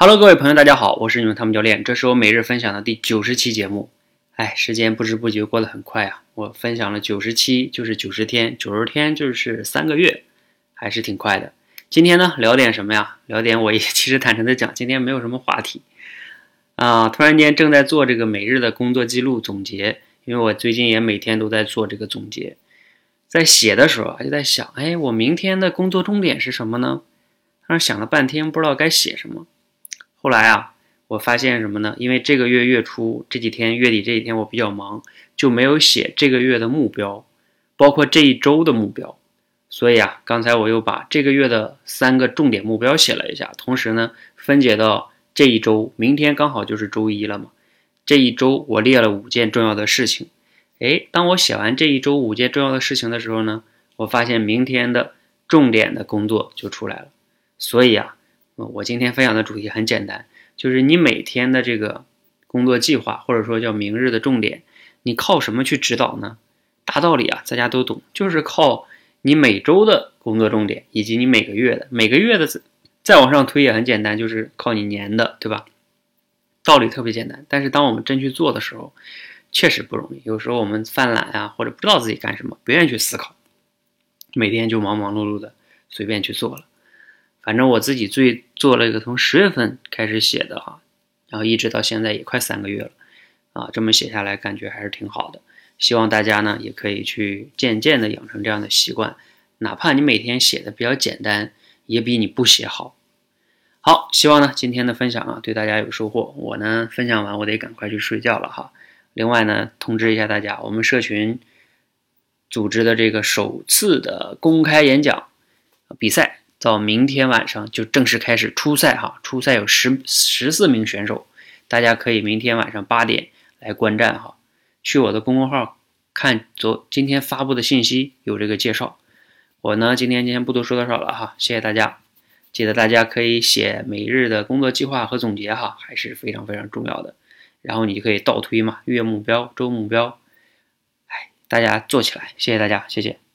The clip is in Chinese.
Hello，各位朋友，大家好，我是你们汤姆教练，这是我每日分享的第九十期节目。哎，时间不知不觉过得很快啊！我分享了九十期，就是九十天，九十天就是三个月，还是挺快的。今天呢，聊点什么呀？聊点我也 其实坦诚的讲，今天没有什么话题啊。突然间正在做这个每日的工作记录总结，因为我最近也每天都在做这个总结，在写的时候就在想，哎，我明天的工作重点是什么呢？但是想了半天，不知道该写什么。后来啊，我发现什么呢？因为这个月月初这几天月底这几天我比较忙，就没有写这个月的目标，包括这一周的目标。所以啊，刚才我又把这个月的三个重点目标写了一下，同时呢，分解到这一周，明天刚好就是周一了嘛。这一周我列了五件重要的事情。哎，当我写完这一周五件重要的事情的时候呢，我发现明天的重点的工作就出来了。所以啊。我今天分享的主题很简单，就是你每天的这个工作计划，或者说叫明日的重点，你靠什么去指导呢？大道理啊，大家都懂，就是靠你每周的工作重点，以及你每个月的，每个月的再往上推也很简单，就是靠你年的，对吧？道理特别简单，但是当我们真去做的时候，确实不容易。有时候我们犯懒啊，或者不知道自己干什么，不愿意去思考，每天就忙忙碌碌的随便去做了。反正我自己最做了一个从十月份开始写的哈，然后一直到现在也快三个月了，啊，这么写下来感觉还是挺好的。希望大家呢也可以去渐渐的养成这样的习惯，哪怕你每天写的比较简单，也比你不写好。好，希望呢今天的分享啊对大家有收获。我呢分享完我得赶快去睡觉了哈。另外呢通知一下大家，我们社群组织的这个首次的公开演讲比赛。到明天晚上就正式开始初赛哈，初赛有十十四名选手，大家可以明天晚上八点来观战哈。去我的公众号看昨今天发布的信息，有这个介绍。我呢今天今天不多说多少了哈，谢谢大家。记得大家可以写每日的工作计划和总结哈，还是非常非常重要的。然后你就可以倒推嘛，月目标、周目标，哎，大家做起来。谢谢大家，谢谢。